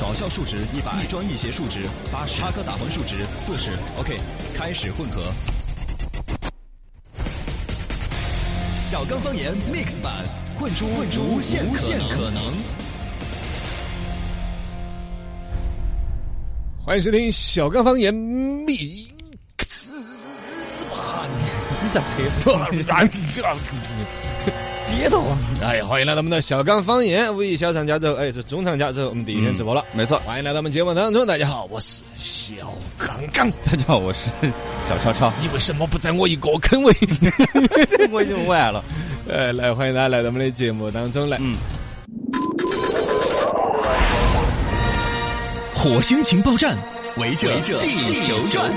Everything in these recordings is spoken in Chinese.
搞笑数值一百，一专一鞋数值八十，插科打诨数值四十。OK，开始混合。小刚方言 Mix 版，混出混出无限可能。欢迎收听小刚方言 Mix 版。你咋黑？憋到啊！哎，欢迎来到我们的小刚方言五一小长假之后，哎，是中长假之后，我们第一天直播了。没错，欢迎来到我们节目当中，大家好，我是小刚刚。大家好，我是小超超。你为什么不在我一个坑位？我已经完了。哎，来，欢迎大家来到我们的节目当中来。嗯。火星情报站，围着地球转。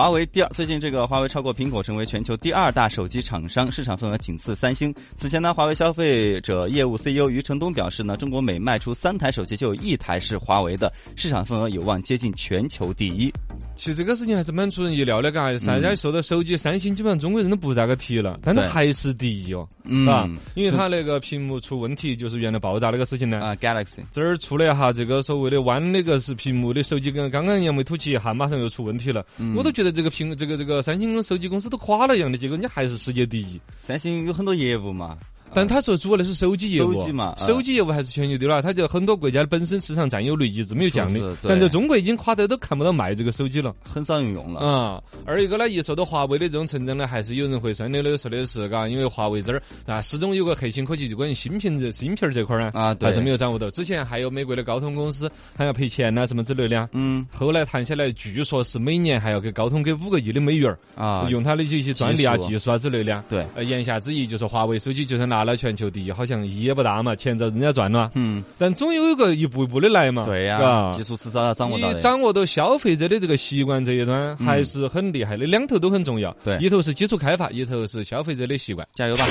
六。华为第二，最近这个华为超过苹果成为全球第二大手机厂商，市场份额仅次三星。此前呢，华为消费者业务 CEO 余承东表示呢，中国每卖出三台手机就有一台是华为的，市场份额有望接近全球第一。其实这个事情还是蛮出人意料的，嘎。大家说到手机，三星基本上中国人都不咋个提了，但它还是第一哦，啊，因为它那个屏幕出问题，就是原来爆炸那个事情呢。啊，Galaxy 这儿出了一下这个所谓的弯那个是屏幕的手机，跟刚刚扬眉吐气一下，马上又出问题了。我都觉得这个苹这个这个三星手机公司都垮了一样的，结果你还是世界第一。三星有很多业务嘛。但他说主要的是手机业务，手机嘛，手机业务还是全球的了，他就很多国家的本身市场占有率一直没有降的，但在中国已经垮得都看不到卖这个手机了，很少人用了。啊。二一个呢，一说到华为的这种成长呢，还是有人会酸溜溜说的是，嘎，因为华为这儿啊，始终有个核心科技，就关于芯片这芯片这块儿呢，啊，还是没有掌握到。之前还有美国的高通公司还要赔钱呐，什么之类的，嗯，后来谈下来，据说是每年还要给高通给五个亿的美元啊，用他的这些专利啊、技术啊。之类的，对，呃，言下之意就是华为手机就算拿了全球第一。好像意义也不大嘛，钱在人家赚了，嗯，但总有一个一步一步的来嘛，对呀，技术迟早要掌握到你掌握到消费者的这个习惯这一端还是很厉害的，两头都很重要，对，一头是基础开发，一头是消费者的习惯，加油吧！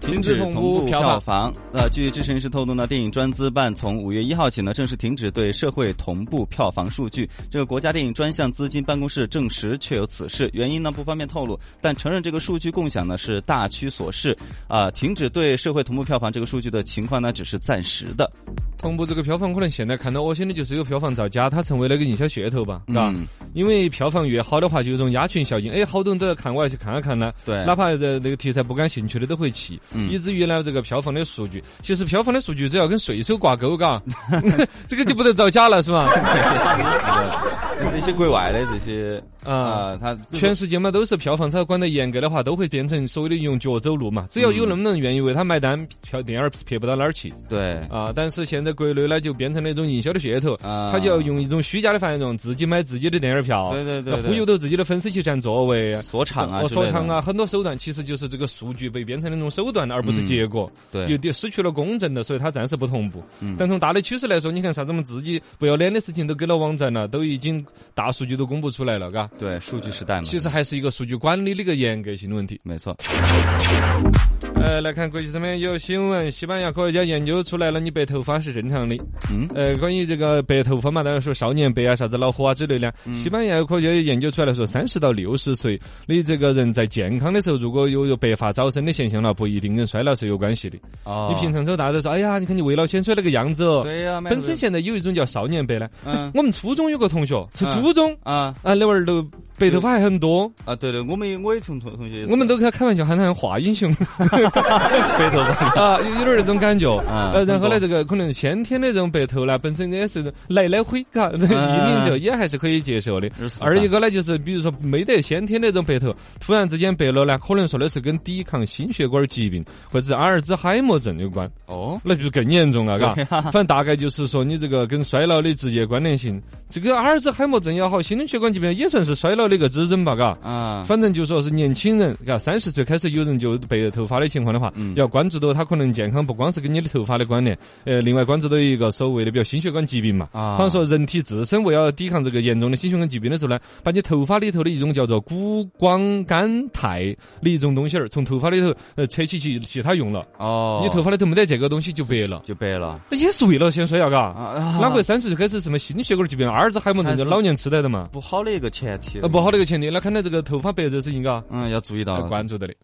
停止同步票房。呃，据知情人士透露呢，电影专资办从五月一号起呢，正式停止对社会同步票房数据。这个国家电影专项资金办公室证实确有此事，原因呢不方便透露，但承认这个数据共享呢是大趋所势。啊，啊停止对社会同步票房这个数据的情况呢，只是暂时的。同步这个票房可能现在看到恶心的就是有票房造假，它成为了个营销噱头吧，是吧？因为票房越好的话，就有种鸭群效应。哎，好多人都要看，我要去看一看呢。对，哪怕这那个题材不感兴趣的都会去，以至于呢这个票房的数据，其实票房的数据只要跟税收挂钩，嘎，这个就不得造假了，是吧？这些国外的这些啊，它全世界嘛都是票房，它管得严格的话，都会变成所谓的用脚走路嘛。只要有那么多人愿意为他买单，票电影撇不到哪儿去。对啊，但是现在国内呢就变成了一种营销的噱头，他就要用一种虚假的繁荣，自己买自己的电影票，对对对，忽悠到自己的粉丝去占座位，说唱啊，说唱啊，很多手段其实就是这个数据被变成那种手段，而不是结果，对，就失去了公正的，所以它暂时不同步。但从大的趋势来说，你看啥子我们自己不要脸的事情都给了网站了，都已经大数据都公布出来了，嘎。对，数据时代嘛。其实还是一个数据管理的一个严格性的问题。没错。呃，来看国际上面有新闻，西班牙科学家研究出来了，你白头发是正常的。嗯。呃，关于这个白头发嘛，当然说少年白啊，啥子老虎啊之类的。西班牙科学家研究出来了，说三十到六十岁的这个人在健康的时候，如果有有白发早生的现象了，不一定跟衰老是有关系的。哦。你平常时候大家都说，哎呀，你看你未老先衰那个样子哦。对呀。本身现在有一种叫少年白呢。嗯。我们初中有个同学，是初中啊啊，那会儿都。白头发还很多啊！对对，我们我也从同同学，我们都给他开玩笑喊他华英雄，白头发啊，有点那种感觉啊。然后呢，这个可能先天的这种白头呢，本身也是来来灰，嘎，一领就也还是可以接受的。二一个呢，就是比如说没得先天那种白头，突然之间白了呢，可能说的是跟抵抗心血管疾病或者是阿尔兹海默症有关。哦，那就更严重了，嘎。反正大概就是说你这个跟衰老的直接关联性。这个阿尔兹海默症也好，心血管疾病也算是衰老。那个指征吧，嘎，啊，反正就说是年轻人，嘎，三十岁开始有人就白头发的情况的话，嗯。要关注到他可能健康不光是跟你的头发的关联，呃，另外关注到一个所谓的比较心血管疾病嘛，啊，好像说人体自身为了抵抗这个严重的心血管疾病的时候呢，把你头发里头的一种叫做谷胱甘肽的一种东西儿从头发里头呃扯起去其他用了，哦，你头发里头没得这个东西就白了，就白了，那也是为了先衰啊，嘎，哪会三十岁开始什么心血管疾病、阿尔兹海默症、老年痴呆的嘛？不好的一个前提。不好的一个前提，那看来这个头发白这事情，嘎，嗯，要注意到，关注的的。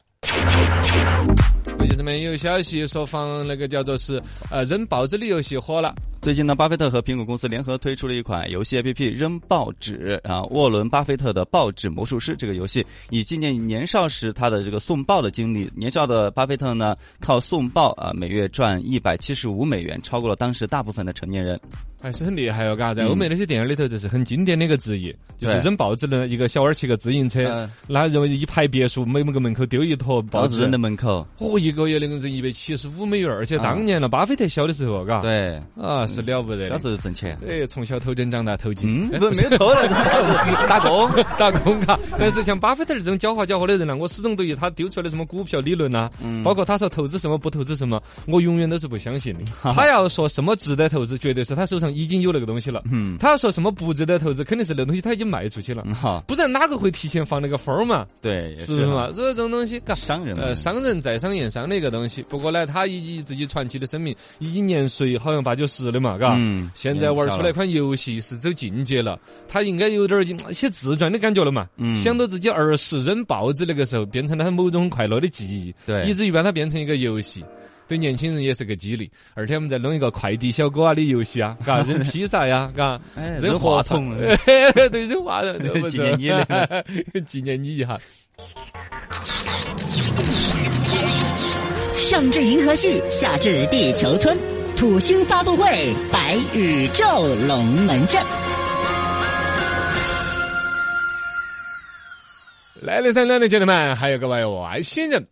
国际上面有消息说放那个叫做是呃扔报纸的游戏火了。最近呢，巴菲特和苹果公司联合推出了一款游戏 APP“ 扔报纸”啊，沃伦·巴菲特的报纸魔术师这个游戏，以纪念年少时他的这个送报的经历。年少的巴菲特呢，靠送报啊，每月赚一百七十五美元，超过了当时大部分的成年人。还是很厉害哦，嘎，在欧美那些电影里头，这是很经典的一个职业，就是扔报纸的一个小娃儿骑个自行车，那认为一排别墅每个门口丢一坨报纸。扔在门口，哦，一个月能够挣一百七十五美元，而且当年了，巴菲特小的时候，嘎，对，啊，是了不得，小时候挣钱，对，从小偷针长大偷金，嗯，没偷了，打工。打工嘎。但是像巴菲特这种狡猾狡猾的人呢，我始终对于他丢出来的什么股票理论呐，包括他说投资什么不投资什么，我永远都是不相信的。他要说什么值得投资，绝对是他手上已经有那个东西。了，嗯，他要说什么不值得投资，肯定是那东西他已经卖出去了，哈，不然哪个会提前放那个风儿嘛？对，是不是嘛？所以这种东西，嘎商人，呃，商人在商言商的一个东西。不过呢，他以自己传奇的生命，已经年岁好像八九十的嘛，嘎，嗯，现在玩出来一款游戏是走境界了，他应该有点写自传的感觉了嘛，嗯，想到自己儿时扔报纸那个时候，变成了他某种快乐的记忆，对，以至于把它变成一个游戏。对年轻人也是个激励，而且我们再弄一个快递小哥啊的游戏啊，嘎扔披萨呀，嘎扔话筒，对扔话筒，纪念你，纪念你一下。上至银河系，下至地球村，土星发布会，白宇宙龙门阵。来的三两的姐妹们，还有各位外星人。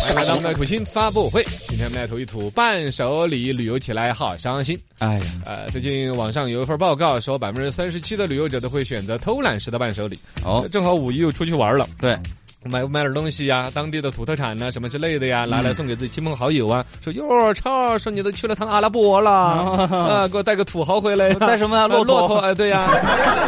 欢迎来到我们的苦心发布会。今天我们来吐一吐伴手礼，旅游起来好伤心。哎呀，呃，最近网上有一份报告说，百分之三十七的旅游者都会选择偷懒式的伴手礼。哦，正好五一又出去玩了。对。买买点东西呀，当地的土特产呐，什么之类的呀，拿来送给自己亲朋好友啊。说哟，超说你都去了趟阿拉伯了，啊，给我带个土豪回来。带什么呀？骆驼？哎，对呀，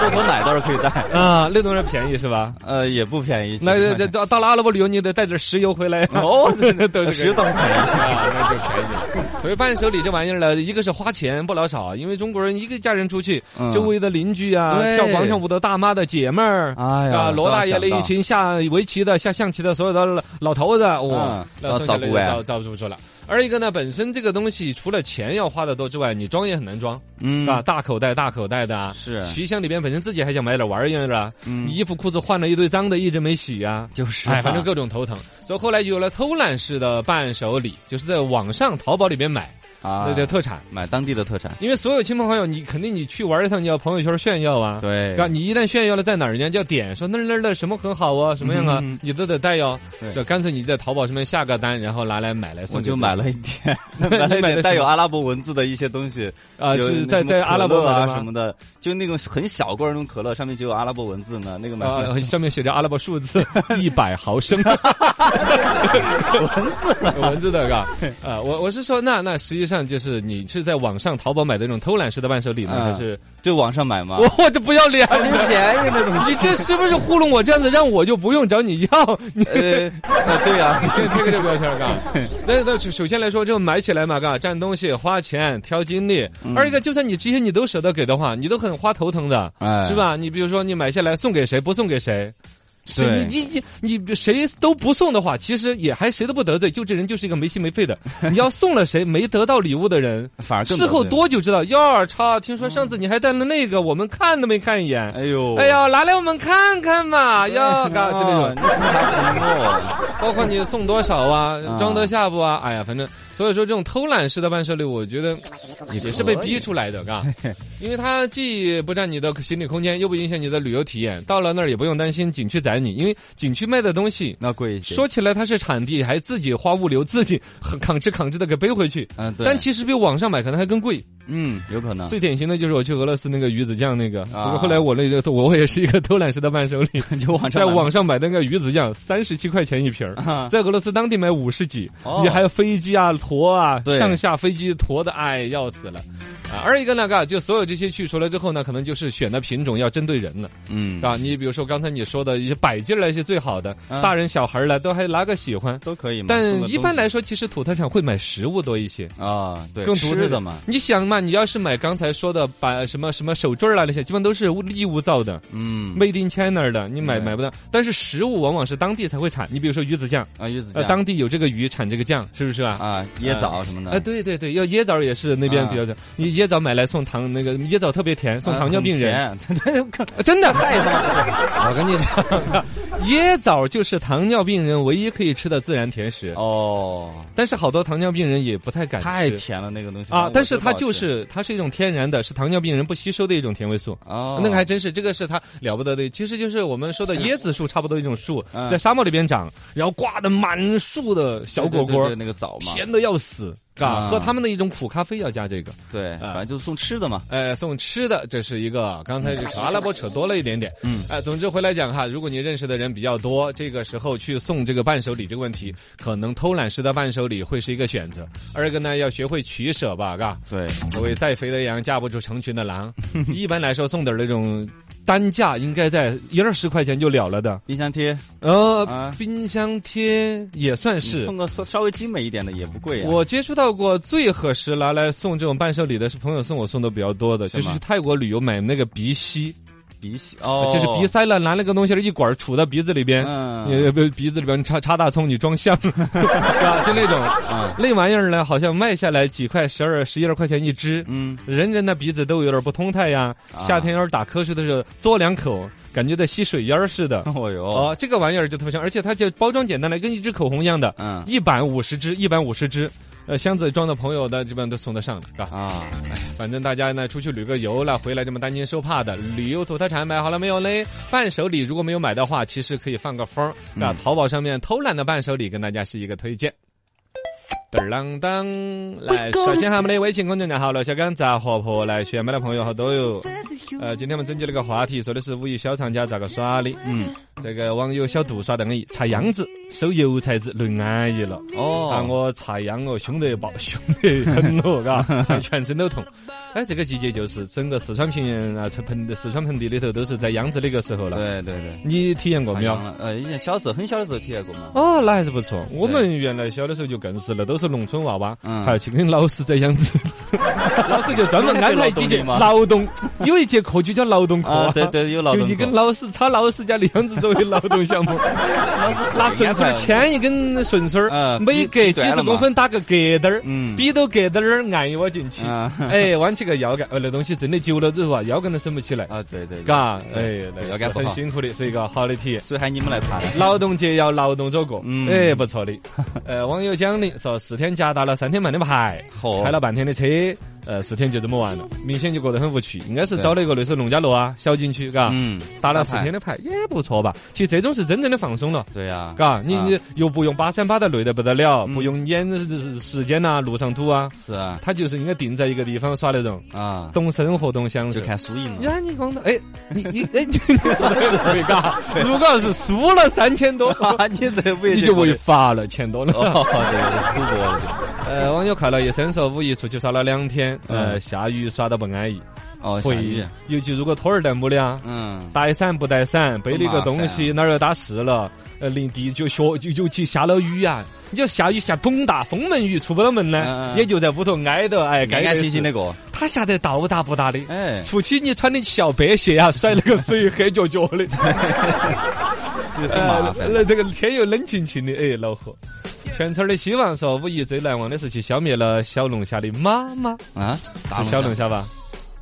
骆驼奶倒是可以带啊，那东西便宜是吧？呃，也不便宜。那到到了阿拉伯旅游，你得带点石油回来。哦，都 是石油倒便宜啊，那就便宜。所以伴手礼这玩意儿呢，一个是花钱不老少，因为中国人一个家人出去，周围的邻居啊，跳广场舞的大妈的姐妹儿，哎呀，罗大爷那一群下围棋的、下象棋的所有。的老头子，哇，那剩下的遭遭不住了。而一个呢，本身这个东西除了钱要花的多之外，你装也很难装，嗯，啊，大口袋大口袋的，是皮箱里边本身自己还想买点玩意儿的，嗯，衣服裤子换了一堆脏的，一直没洗啊，就是，哎，反正各种头疼。所以后来就有了偷懒式的伴手礼，就是在网上淘宝里边买。啊，对对特产，买当地的特产，因为所有亲朋好友，你肯定你去玩一趟，你要朋友圈炫耀啊，对，你一旦炫耀了，在哪儿人家就要点说那那那什么很好啊，什么样啊，你都得带哟，就干脆你在淘宝上面下个单，然后拿来买来送。我就 买了一点，买了一点带有阿拉伯文字的一些东西啊，是在在阿拉伯啊什么的，就那种很小罐那种可乐，上面就有阿拉伯文字呢，那个买 上面写着阿拉伯数字一百毫升，文字文字的，嘎啊，我我是说，那那实际上就是你。是在网上淘宝买的那种偷懒式的伴手礼吗，还是就网上买吗？我这不要脸，这么便宜的东西。你这是不是糊弄我？这样子让我就不用找你要？呃，对呀，你先贴个这标签，嘎。那那首先来说，就买起来嘛，嘎，占东西、花钱、挑精力。二一个，就算你这些你都舍得给的话，你都很花头疼的，是吧？你比如说，你买下来送给谁，不送给谁？是你你你你谁都不送的话，其实也还谁都不得罪，就这人就是一个没心没肺的。你要送了谁没得到礼物的人，反而事后多久知道？哟，超！听说上次你还带了那个，我们看都没看一眼。哎呦，哎呀，拿来我们看看嘛！哟，嘎，是那种。包括你送多少啊，装得下不啊？哎呀，反正。所以说，这种偷懒式的伴手礼，我觉得也是被逼出来的，嘎，因为它既不占你的行李空间，又不影响你的旅游体验。到了那儿也不用担心景区宰你，因为景区卖的东西那贵一些。说起来它是产地，还自己花物流，自己扛吃扛吃的给背回去。嗯，但其实比网上买可能还更贵。嗯，有可能。最典型的就是我去俄罗斯那个鱼子酱那个，不过后来我那个我也是一个偷懒式的伴手礼，就网上在网上买那个鱼子酱，三十七块钱一瓶儿，在俄罗斯当地买五十几，你还有飞机啊。驮啊，上下飞机驮的，哎，要死了。啊，二一个呢，嘎，就所有这些去除了之后呢，可能就是选的品种要针对人了，嗯，啊，你比如说刚才你说的一些摆件儿那些最好的，嗯大人小孩儿呢都还拿个喜欢。都可以嘛。但一般来说，其实土特产会买食物多一些，啊，对，更独特吃的嘛，你想嘛，你要是买刚才说的把什么什么手坠儿啊那些，基本都是物义乌造的。嗯，Made in China 的，你买买不到。但是食物往往是当地才会产，你比如说鱼子酱，啊，鱼子呃，酱当地有这个鱼产这个酱，是不是啊？啊，椰枣什么的，哎，对对对，要椰枣也是那边啊比较的。你椰枣买来送糖，那个椰枣特别甜，送糖尿病人，真的。太棒了。我跟你讲，椰枣就是糖尿病人唯一可以吃的自然甜食。哦，但是好多糖尿病人也不太敢吃太甜了那个东西啊。但是它它就是它是一种天然的，是糖尿病人不吸收的一种甜味素。哦，那个还真是，这个是它了不得的。其实就是我们说的椰子树，差不多一种树，嗯在沙漠里边长，然后挂的满树的小果果那个枣嘛，甜的要死，嘎，啊喝他们的一种苦咖啡要加这个。对，反正就是送吃的嘛。呃，送吃的这是一个，刚才就扯阿拉伯扯多了一点点。嗯哎、总之回来讲哈，如果你认识的人比较多，这个时候去送这个伴手礼这个问题，可能偷懒式的伴手礼会是一个选择。二个呢，要学会取舍吧，嘎。对，所谓再肥的羊架不住成群的狼，一般来说送点那种单价应该在一二十块钱就了了的，冰箱贴呃，啊冰箱贴也算是。送个稍稍微精美一点的也不贵啊。我接触到过最合适拿来送这种伴手礼的是朋友送我送的比较多的，是就是去泰国旅游买那个鼻吸，鼻息哦，就是鼻塞了拿那个东西一管杵到鼻子里边，嗯鼻子里边插插大葱，你装香，是吧？就那种，嗯那玩意儿呢，好像卖下来几块，十二十一二块钱一支。嗯，人人的鼻子都有点不通泰呀，啊夏天要是打瞌睡的时候嘬两口，感觉在吸水烟似的。哦哟，哦，这个玩意儿就特别香，而且它就包装简单了，跟一支口红一样的，嗯一板五十支，一板五十支，呃，箱子装的朋友的基本上都送得上的，嘎。啊，反正大家呢出去旅个游了，回来这么担惊受怕的，旅游土特产买好了没有嘞？伴手礼如果没有买的话，其实可以放个风儿，啊，淘宝上面偷懒的伴手礼跟大家是一个推荐。嘚儿啷当，来首先哈我们的微信公众账号“罗小刚杂货铺”，来选买的朋友好多哟。呃，今天我们征集了个话题，说的是五一小长假咋个耍的。嗯，这个网友小杜耍得安逸，插秧子，收油菜籽，论安逸了。啊，哦，我插秧哦，凶得爆，凶得很哦，嘎，全身都痛。哎，这个季节就是整个四川平原啊，成盆四川盆地里头都是在秧子那个时候了。对对对，你体验过没有？了？呃，以前小时候很小的时候体验过嘛。哦，那还是不错。我们原来小的时候就更是了，都是农村娃娃，嗯还要去跟老师在秧子，老师就专门安排几节吗劳动，有一节课就叫劳动课啊，对对，有劳动就去跟老师插老师家的样子作为劳动项目，老师拿顺水牵一根顺水儿，嗯每隔几十公分打个格灯儿，嗯。比到格灯儿按一窝进去，啊。哎，弯起个腰杆，呃，那东西真的久了之后啊，腰杆都伸不起来，啊，对对，嘎，哎，那个是腰杆很辛苦的，是一个好的体验。所以喊你们来查。的。劳动节要劳动走过，嗯。哎，不错的。呃，网友讲的说四天假打了三天半的牌，开了半天的车，呃，四天就这么完了，明显就过得很无趣。应该是找了一个类似农家乐啊小景区，嘎，嗯，打了四天的牌也不错吧？其实这种是真正的放松了。对呀，嘎，你啊你又不用把山把得累得不得了，嗯不用撵时间呐、路上堵啊，是啊他就是应该定在一个地方耍那种，啊，懂生活，懂享受就。看输赢了。呀，你光头，哎，你你哎，你你说的对嘎。如果要是输了三千多，啊，你这个你就违法了，钱多了。哦，对，赌博了呃，网友快乐一生说五一出去耍了两天，呃，嗯下雨耍得不安逸，哦，下会雨，尤其如果拖儿带母的啊，嗯，带伞不带伞，背了一个东西，哪儿又打湿了，呃，淋地就学就尤其下了雨啊，你要下雨下崩大风门雨，出不了门呢，也就在屋头挨着，哎，干干净净的。过。他下得倒打不打的，哎，出去你穿的小白鞋啊，甩那个水黑脚脚的。那这个天又冷清清的，哎，恼火。全村儿的希望说，五一最难忘的是去消灭了小龙虾的妈妈，啊，是小龙虾吧？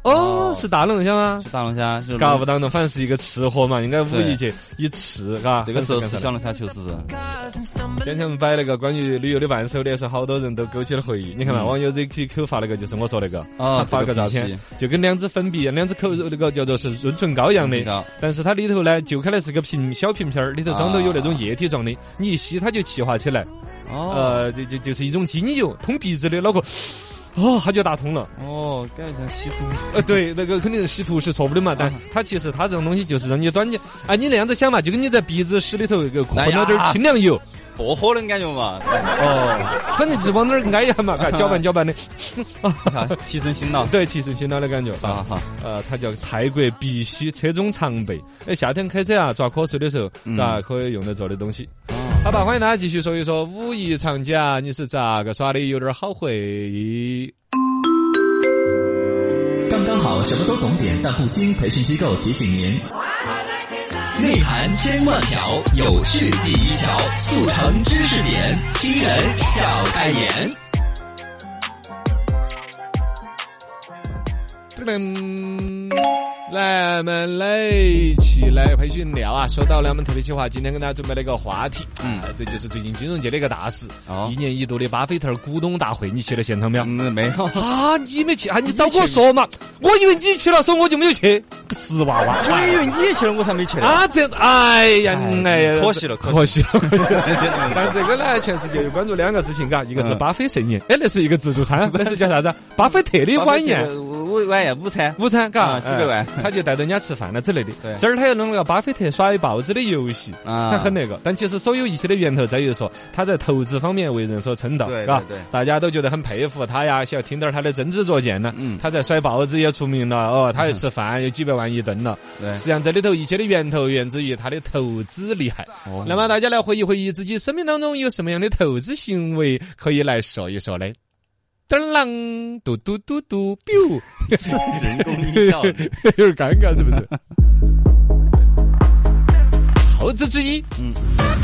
哦哦，是大龙虾吗？是大龙虾就是搞不当中，反正是一个吃货嘛，应该五一对节一吃，嘎。这个时候吃小龙虾确实是，今天我们摆那个关于旅游的伴手礼，是好多人都勾起了回忆。你看嘛，嗯网友 ZQ 发那个，就是我说那个，哦他发了个照片，就跟两只粉笔、两只口那个叫做是润唇膏一样的，的，但是它里头呢，就开来是个瓶小瓶瓶儿，里头装的有那种液体状的，你一吸它就气化起来，哦，呃，就就就是一种精油，通鼻子的，脑壳，哦，它就打通了。哦，感觉像吸毒，呃，对，那个肯定是吸毒是错误的嘛，但啊它其实它这种东西就是让你短期，啊，你那样子想嘛，就跟你在鼻子屎里头一个混了点清凉油，薄荷的感觉嘛。哦，反正就往那儿挨一下嘛，搅拌搅拌的，提神醒脑。对，提神醒脑的感觉。啊哈，呃，它叫泰国鼻吸车中常备。哎，夏天开车啊，抓瞌睡的时候，啊，可以用得着的东西。好吧，欢迎大家继续说一说五一长假你是咋个耍的？有点好回忆。刚刚好，什么都懂点，但不精。培训机构提醒您：内涵千万条，有序第一条，速成知识点，新人笑开颜。噔。噔。来，我们来一起来培训聊啊！说到了我们特别计划，今天跟大家准备了一个话题，嗯，这就是最近金融界的一个大事，哦，一年一度的巴菲特股东大会，你去了现场没有？嗯，没有。啊，你没去啊？你早跟我说嘛！我以为你去了，所以我就没有去。死娃娃！我以为你也去了，我才没去啊，这样子，哎呀，哎呀，可惜了，可惜了。但这个呢，全世界又关注两个事情，嘎，一个是巴菲盛宴，哎，那是一个自助餐，那是叫啥子？巴菲特的晚宴。晚宴午餐，午餐，嘎，几百万，他就带着人家吃饭了之类的。对，这儿他又弄了个巴菲特甩报纸的游戏，啊，很那个。但其实所有一切的源头在于说，他在投资方面为人所称道，对，吧？对，大家都觉得很佩服他呀，想听点他的真知灼见呢。嗯，他在甩报纸也出名了，哦，他又吃饭有几百万一顿了。对，实际上这里头一切的源头源自于他的投资厉害。哦，那么大家来回忆回忆自己生命当中有什么样的投资行为可以来说一说呢？噔啷，嘟嘟嘟嘟，biu，人工音效，有点尴尬，是不是？投资之一，嗯，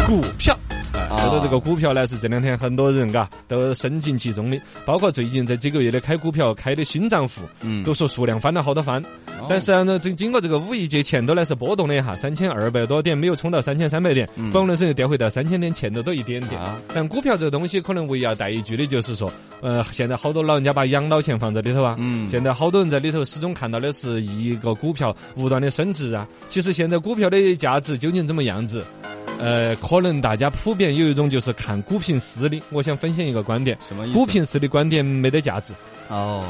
股票。说到这个股票呢，是这两天很多人嘎都深进其中的，包括最近这几个月的开股票开的新账户，嗯，都说数量翻了好多番。但是呢，这经过这个五一节前头呢是波动的哈，三千二百多点没有冲到三千三百点，本轮是又掉回到三千点前头多一点点。但股票这个东西可能唯一要带一句的就是说，呃，现在好多老人家把养老钱放在里头啊，嗯，现在好多人在里头始终看到的是一个股票不断的升值啊。其实现在股票的价值究竟怎么样子？呃，可能大家普遍有一种就是看股评师的，我想分享一个观点，什么意思？股评师的观点没得价值。哦。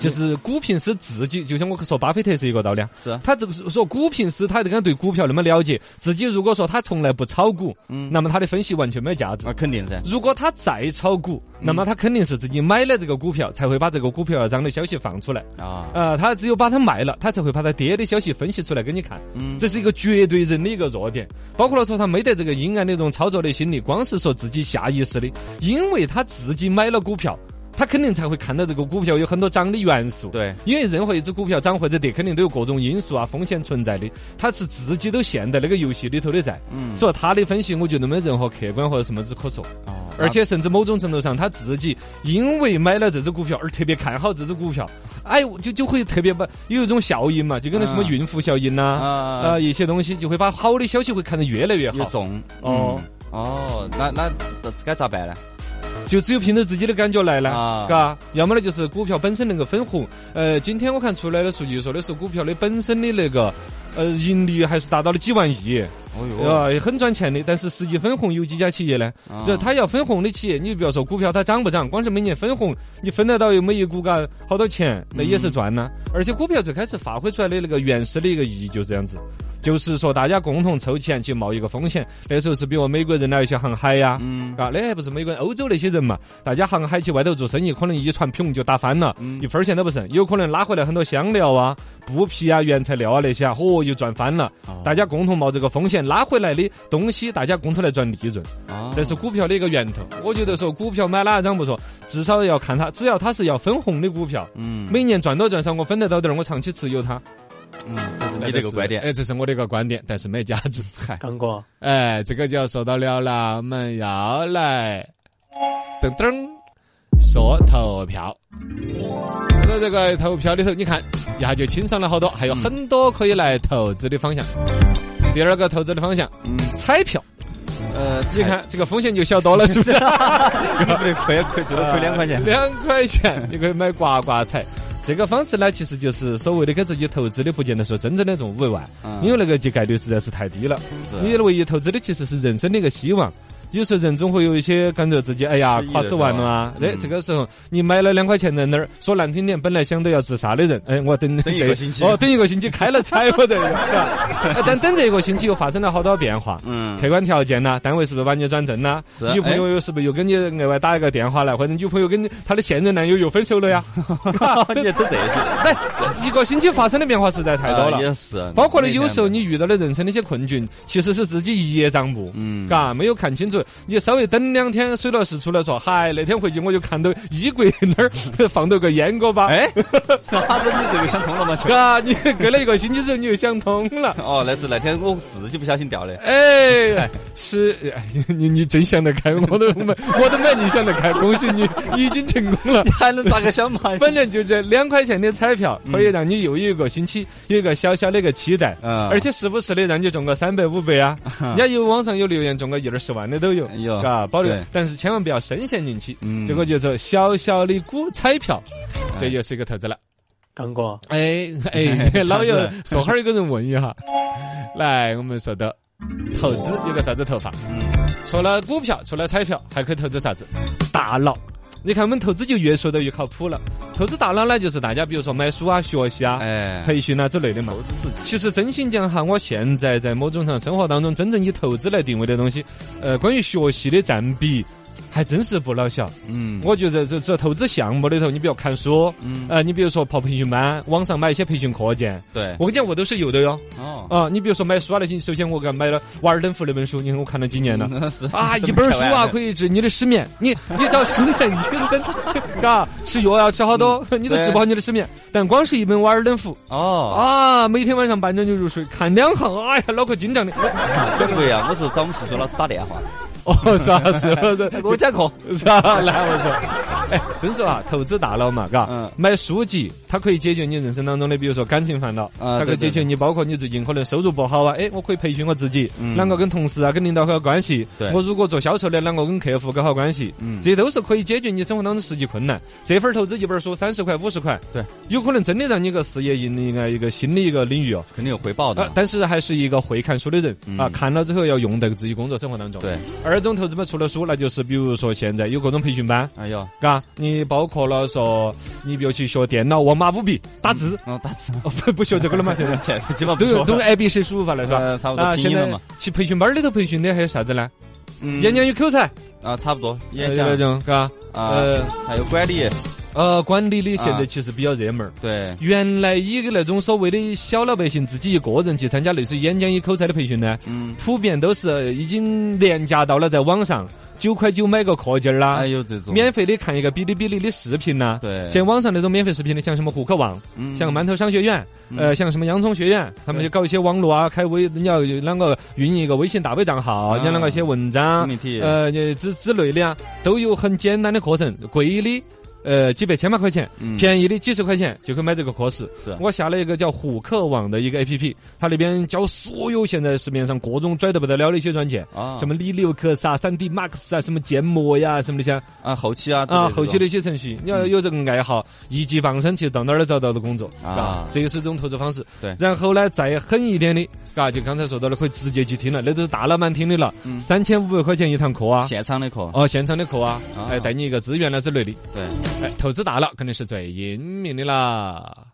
就是股评师自己，就像我说巴菲特是一个道理啊。是他这个说股评师，他这个对股票那么了解，自己如果说他从来不炒股，嗯，那么他的分析完全没有价值。那肯定噻。如果他再炒股，那么他肯定是自己买了这个股票，才会把这个股票要涨的消息放出来啊。呃，他只有把它卖了，他才会把它跌的消息分析出来给你看。嗯，这是一个绝对人的一个弱点。包括了说他没得这个阴暗的这种操作的心理，光是说自己下意识的，因为他自己买了股票。他肯定才会看到这个股票有很多涨的元素，对，因为任何一只股票涨或者跌，肯定都有各种因素啊，风险存在的。他是自己都陷在那个游戏里头的在，嗯，所以他的分析，我觉得没任何客观或者什么之可说。哦，而且甚至某种程度上，他自己因为买了这只股票而特别看好这只股票，哎，就就会特别把有一种效应嘛，就跟那什么孕妇效应呐，啊，一些东西就会把好的消息会看得越来越好。重哦哦，那那该咋办呢？就只有凭着自己的感觉来了，嘎，要么呢就是股票本身能够分红。呃，今天我看出来的数据说的是股票的本身的那个呃盈利还是达到了几万亿，哦哟，很赚钱的。但是实际分红有几家企业呢？就是他要分红的企业，你比如说股票它涨不涨，光是每年分红，你分得到有每一股嘎好多钱，那也是赚呐。而且股票最开始发挥出来的那个原始的一个意义就这样子。就是说，大家共同凑钱去冒一个风险。那时候是比如美国人来一些航海呀，嗯，啊，那还不是美国人、欧洲那些人嘛？大家航海去外头做生意，可能一船平就打翻了，一分钱都不剩。有可能拉回来很多香料啊、布匹啊、原材料啊那些啊，嚯，又赚翻了。大家共同冒这个风险，拉回来的东西，大家共同来赚利润。这是股票的一个源头。我觉得说股票买哪张不说，至少要看它，只要它是要分红的股票，嗯，每年赚多赚少，我分得到点儿，我长期持有它。嗯，这是你的一个观点，哎，这是我的一个观点，但是没价值。嗨，刚哥，哎，这个就要说到了了，我们要来噔噔说投票。说到这个投票里头，你看一下就清爽了好多，还有很多可以来投资的方向。第二个投资的方向，嗯，彩票。呃，你看这个风险就小多了，是不是？亏亏最多亏两块钱，两块钱你可以买刮刮彩。这个方式呢，其实就是所谓的给自己投资的，不见得说真正的中五百万，因为那个概率实在是太低了。你唯一投资的其实是人生的一个希望。有时候人总会有一些感觉自己哎呀垮死完了啊，哎，这个时候你买了两块钱在那儿，说难听点，本来想都要自杀的人，哎，我等等一个星期，哦，等一个星期开了彩我这个，是 吧？但等这一个星期又发生了好多变化，嗯，客观条件呢，单位是不是把你转正呐？是，女朋友又是不是又跟你额外打一个电话来，或者女朋友跟她的现任男友又分手了呀？你等这些，哎，一个星期发生的变化实在太多了，也是，包括了，有时候你遇到的人生的一些困境，其实是自己一叶障目，嗯，嘎，没有看清楚，你稍微等两天，水老师出来说，嗨，那天回去我就看到衣柜那儿 放到个烟锅巴，哎，啥子你这个想通了吗？嘎，你隔了一个星期之后你就想通了，哦，那是那天我自己不小心掉的，哎，是，你你真想得开，我都没，我都没你想得开，恭喜你，你已经成功了，你还能咋个想嘛？反正就这两块钱的彩票，可以让你又有一个星期有一个小小的一个期待，嗯，而且时不时的让你中个三百五百啊，人家有网上有留言中个一二十万的都有，有，嘎，保留，但是千万不要深陷进去，嗯，这个就做小小的股彩票，这就是一个投资了。刚哥，哎 哎，老友，说哈儿有个人问一下，来，我们说的投资有个啥子投法？嗯，除了股票，除了彩票，还可以投资啥子？大脑。你看，我们投资就越说的越靠谱了。投资大脑呢，就是大家比如说买书啊、学习啊、培训啊之类的嘛。其实真心讲哈，我现在在某种上生活当中，真正以投资来定位的东西，呃，关于学习的占比。还真是不老小，嗯，我觉得这这投资项目里头，你比如看书，嗯，呃，你比如说跑培训班，网上买一些培训课件，对，我跟你讲，我都是有的哟，哦，啊，你比如说买书啊那些，首先我给买了《瓦尔登湖》那本书，你看我看了几年了，啊，一本书啊可以治你的失眠，你你找失眠医生，嘎，吃药要吃好多，你都治不好你的失眠，但光是一本《瓦尔登湖》，哦，啊，每天晚上半点就入睡，看两行，哎呀，脑壳紧张的，不 对呀，我是找我们数学老师打电话。哦，是啊，是，给我讲课，是啊，来我说，哎，真是啊，投资大佬嘛，嘎，嗯，买书籍，它可以解决你人生当中的，比如说感情烦恼，啊，它可以解决你，包括你最近可能收入不好啊，哎，我可以培训我自己，啷个跟同事啊，跟领导搞好关系，对，我如果做销售的，啷个跟客户搞好关系，嗯，这都是可以解决你生活当中实际困难。这份投资一本书三十块五十块，对，有可能真的让你个事业引领啊一个新的一个领域哦，肯定有回报的。但是还是一个会看书的人啊，看了之后要用在自己工作生活当中。对，二种投资嘛，除了书，那就是比如说现在有各种培训班，哎呦，嘎，你包括了说，你比如去学电脑、我马五笔、打字，哦，打字，不不学这个了嘛？现在基本都用都是 A B C 输入法了是吧？差不多拼音了嘛。去培训班里头培训的还有啥子呢？演讲与口才啊，差不多演讲那种，嘎，啊，还有管理。呃，管理的现在其实比较热门儿。对，原来以那种所谓的小老百姓自己一个人去参加类似演讲与口才的培训呢，嗯，普遍都是已经廉价到了在网上九块九买个课件儿啦，还有这种。免费的看一个哔哩哔哩的视频呐。对，像网上那种免费视频的，像什么户口网，像馒头商学院，呃，像什么洋葱学院，他们就搞一些网络啊，开微，你要啷个运营一个微信大 V 账号，你要啷个写文章，呃，之之类的啊，都有很简单的课程，贵的。呃，几百千把块钱，便宜的几十块钱就可以买这个课时。是。我下了一个叫虎课网的一个 A P P，它那边教所有现在市面上各种拽得不得了的一些软件啊，什么李留克啊、三 D Max 啊、什么建模呀、什么那些啊，后期啊啊，后期的一些程序，你要有这个爱好，一技傍身，其实到哪儿都找到的工作啊，这个是一种投资方式。对，然后呢，再狠一点的。嘎，就刚才说到的，可以直接去听了，那都是大老板听的了。三千五百块钱一堂课啊，现场的课。哦，现场的课啊，哎，带你一个资源了之类的。对，哎，投资大了肯定是最英明的啦。